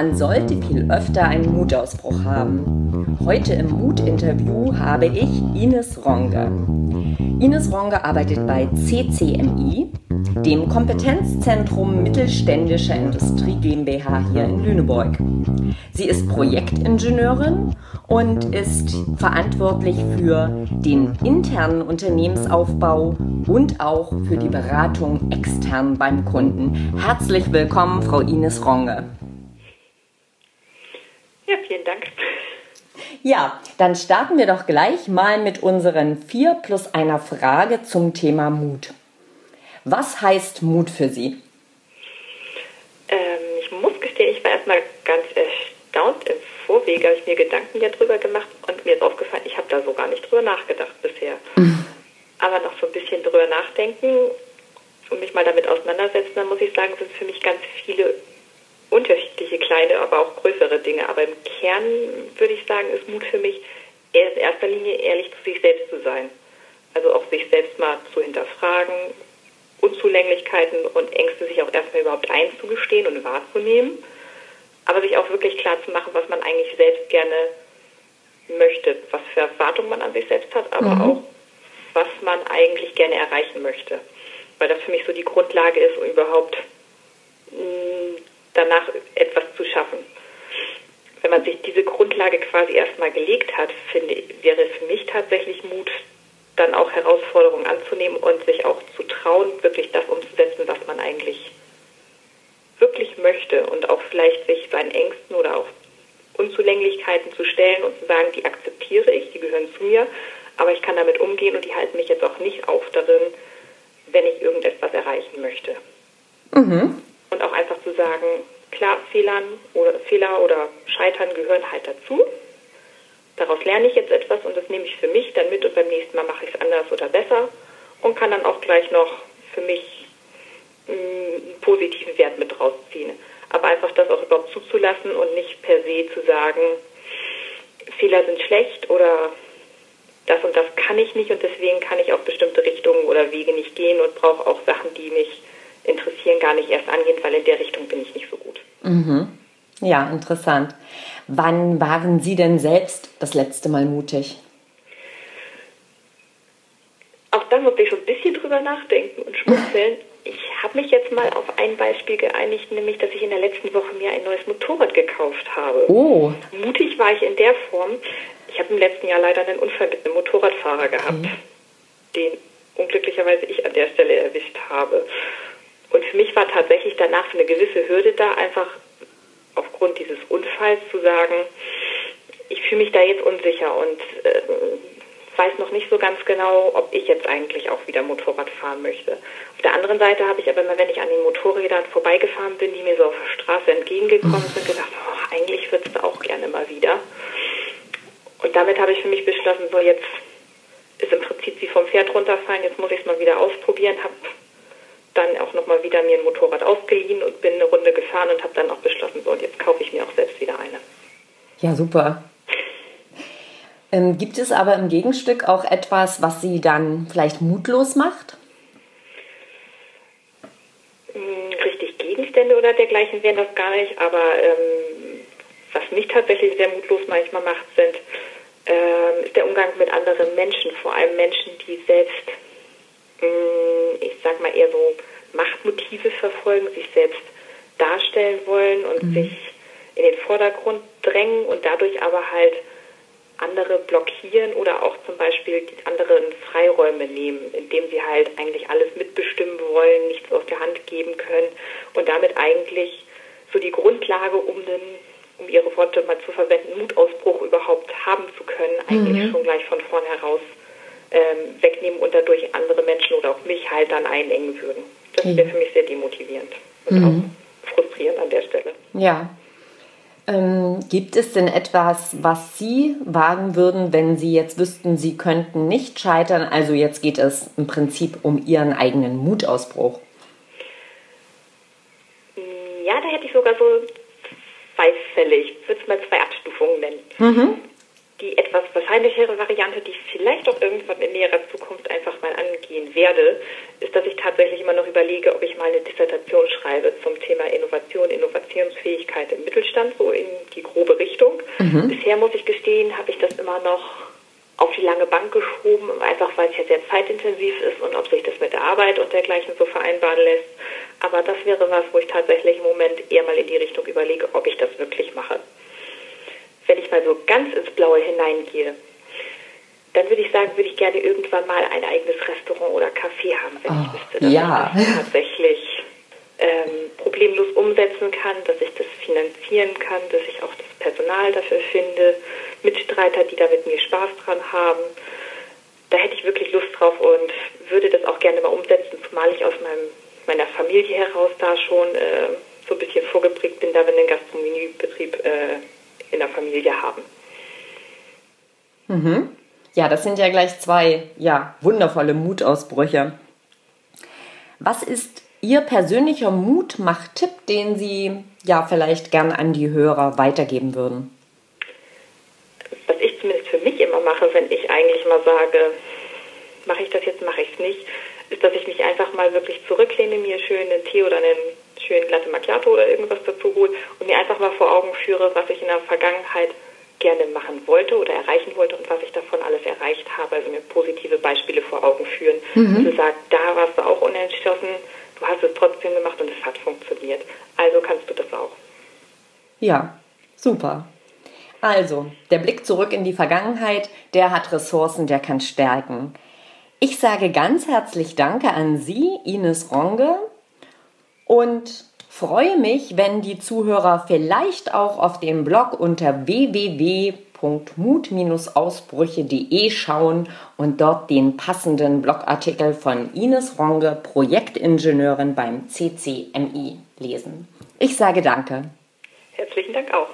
Man sollte viel öfter einen Mutausbruch haben. Heute im Mut-Interview habe ich Ines Ronge. Ines Ronge arbeitet bei CCMI, dem Kompetenzzentrum Mittelständischer Industrie GmbH hier in Lüneburg. Sie ist Projektingenieurin und ist verantwortlich für den internen Unternehmensaufbau und auch für die Beratung extern beim Kunden. Herzlich willkommen, Frau Ines Ronge. Ja, vielen Dank. Ja, dann starten wir doch gleich mal mit unseren vier plus einer Frage zum Thema Mut. Was heißt Mut für Sie? Ähm, ich muss gestehen, ich war erstmal ganz erstaunt. Im Vorwege habe ich mir Gedanken darüber gemacht und mir ist aufgefallen, ich habe da so gar nicht drüber nachgedacht bisher. Mhm. Aber noch so ein bisschen drüber nachdenken und mich mal damit auseinandersetzen, dann muss ich sagen, sind für mich ganz viele unterschiedliche kleine, aber auch größere Dinge. Aber im Kern würde ich sagen, ist Mut für mich in erster Linie ehrlich zu sich selbst zu sein. Also auch sich selbst mal zu hinterfragen, Unzulänglichkeiten und Ängste sich auch erstmal überhaupt einzugestehen und wahrzunehmen, aber sich auch wirklich klar zu machen, was man eigentlich selbst gerne möchte, was für Erwartungen man an sich selbst hat, aber mhm. auch was man eigentlich gerne erreichen möchte. Weil das für mich so die Grundlage ist, um überhaupt danach etwas zu schaffen. Wenn man sich diese Grundlage quasi erstmal gelegt hat, finde, wäre für mich tatsächlich Mut, dann auch Herausforderungen anzunehmen und sich auch zu trauen, wirklich das umzusetzen, was man eigentlich wirklich möchte und auch vielleicht sich seinen Ängsten oder auch Unzulänglichkeiten zu stellen und zu sagen, die akzeptiere ich, die gehören zu mir, aber ich kann damit umgehen und die halten mich jetzt auch nicht auf darin, wenn ich irgendetwas erreichen möchte. Mhm. Sagen, klar, Fehlern oder Fehler oder Scheitern gehören halt dazu. Daraus lerne ich jetzt etwas und das nehme ich für mich dann mit und beim nächsten Mal mache ich es anders oder besser und kann dann auch gleich noch für mich mm, einen positiven Wert mit rausziehen. Aber einfach das auch überhaupt zuzulassen und nicht per se zu sagen, Fehler sind schlecht oder das und das kann ich nicht und deswegen kann ich auch bestimmte Richtungen oder Wege nicht gehen und brauche auch Sachen, die mich interessieren, gar nicht erst angehen, weil in der Richtung bin ich nicht so gut. Mhm. Ja, interessant. Wann waren Sie denn selbst das letzte Mal mutig? Auch da muss ich so ein bisschen drüber nachdenken und schmunzeln. Ich habe mich jetzt mal auf ein Beispiel geeinigt, nämlich, dass ich in der letzten Woche mir ein neues Motorrad gekauft habe. Oh. Mutig war ich in der Form. Ich habe im letzten Jahr leider einen Unfall mit einem Motorradfahrer gehabt, okay. den unglücklicherweise ich an der Stelle erwischt habe. Und für mich war tatsächlich danach eine gewisse Hürde da, einfach aufgrund dieses Unfalls zu sagen, ich fühle mich da jetzt unsicher und äh, weiß noch nicht so ganz genau, ob ich jetzt eigentlich auch wieder Motorrad fahren möchte. Auf der anderen Seite habe ich aber immer, wenn ich an den Motorrädern vorbeigefahren bin, die mir so auf der Straße entgegengekommen sind, gedacht, oh, eigentlich würdest du auch gerne mal wieder. Und damit habe ich für mich beschlossen, so jetzt ist im Prinzip wie vom Pferd runterfallen, jetzt muss ich es mal wieder ausprobieren, habe dann auch nochmal wieder mir ein Motorrad ausgeliehen und bin eine Runde gefahren und habe dann auch beschlossen, so und jetzt kaufe ich mir auch selbst wieder eine. Ja, super. Ähm, gibt es aber im Gegenstück auch etwas, was Sie dann vielleicht mutlos macht? Hm, richtig Gegenstände oder dergleichen wären das gar nicht, aber ähm, was mich tatsächlich sehr mutlos manchmal macht, sind, ähm, ist der Umgang mit anderen Menschen, vor allem Menschen, die selbst ich sag mal, eher so Machtmotive verfolgen, sich selbst darstellen wollen und mhm. sich in den Vordergrund drängen und dadurch aber halt andere blockieren oder auch zum Beispiel die anderen Freiräume nehmen, indem sie halt eigentlich alles mitbestimmen wollen, nichts aus der Hand geben können und damit eigentlich so die Grundlage, um den, um ihre Worte mal zu verwenden, Mutausbruch überhaupt haben zu können, eigentlich mhm. schon gleich von vornherein ähm, wegnehmen und dadurch andere Menschen mich halt dann einengen würden. Das wäre für mich sehr demotivierend und mhm. auch frustrierend an der Stelle. Ja. Ähm, gibt es denn etwas, was Sie wagen würden, wenn Sie jetzt wüssten, Sie könnten nicht scheitern? Also jetzt geht es im Prinzip um Ihren eigenen Mutausbruch. Ja, da hätte ich sogar so zwei Fälle. Ich würde es mal zwei Abstufungen nennen. Mhm die etwas wahrscheinlichere Variante, die ich vielleicht auch irgendwann in näherer Zukunft einfach mal angehen werde, ist, dass ich tatsächlich immer noch überlege, ob ich mal eine Dissertation schreibe zum Thema Innovation, Innovationsfähigkeit im Mittelstand, so in die grobe Richtung. Mhm. Bisher muss ich gestehen, habe ich das immer noch auf die lange Bank geschoben, einfach weil es ja sehr zeitintensiv ist und ob sich das mit der Arbeit und dergleichen so vereinbaren lässt. Aber das wäre was, wo ich tatsächlich im Moment eher mal in die Richtung überlege, ob ich das wirklich mache. Wenn ich mal so ganz ins Blaue hineingehe, dann würde ich sagen, würde ich gerne irgendwann mal ein eigenes Restaurant oder Café haben, wenn oh, ich wüsste, dass ja. ich das tatsächlich ähm, problemlos umsetzen kann, dass ich das finanzieren kann, dass ich auch das Personal dafür finde, Mitstreiter, die da mit mir Spaß dran haben. Da hätte ich wirklich Lust drauf und würde das auch gerne mal umsetzen, zumal ich aus meinem, meiner Familie heraus da schon äh, so ein bisschen vorgeprägt bin, da wir einen Gastronomiebetrieb äh, in der Familie haben. Mhm. Ja, das sind ja gleich zwei ja, wundervolle Mutausbrüche. Was ist Ihr persönlicher Mutmach-Tipp, den Sie ja vielleicht gern an die Hörer weitergeben würden? Was ich zumindest für mich immer mache, wenn ich eigentlich mal sage, mache ich das jetzt, mache ich es nicht, ist, dass ich mich einfach mal wirklich zurücklehne, mir schön einen Tee oder einen schönen Latte Macchiato oder irgendwas dazu hole und mir einfach mal vor Augen führe, was ich in der Vergangenheit gerne machen wollte oder erreichen wollte und was ich davon alles erreicht habe. Also mir positive Beispiele vor Augen führen. Mhm. Also sagt, da warst du auch unentschlossen, du hast es trotzdem gemacht und es hat funktioniert. Also kannst du das auch. Ja, super. Also, der Blick zurück in die Vergangenheit, der hat Ressourcen, der kann stärken. Ich sage ganz herzlich Danke an Sie, Ines Ronge, und freue mich, wenn die Zuhörer vielleicht auch auf dem Blog unter www.mut-ausbrüche.de schauen und dort den passenden Blogartikel von Ines Ronge, Projektingenieurin beim CCMI, lesen. Ich sage danke. Herzlichen Dank auch.